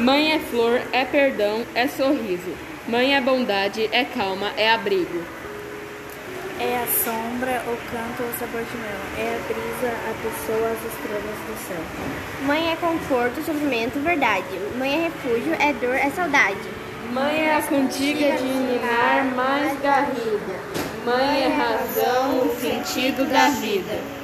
Mãe é flor, é perdão, é sorriso. Mãe é bondade, é calma, é abrigo. É a sombra, o canto, o sabor de mel. É a brisa, a pessoa, as estrelas do céu. Mãe é conforto, sofrimento, verdade. Mãe é refúgio, é dor, é saudade. Mãe é a cantiga de ninar mais garrida. Mãe é razão, o sentido da vida.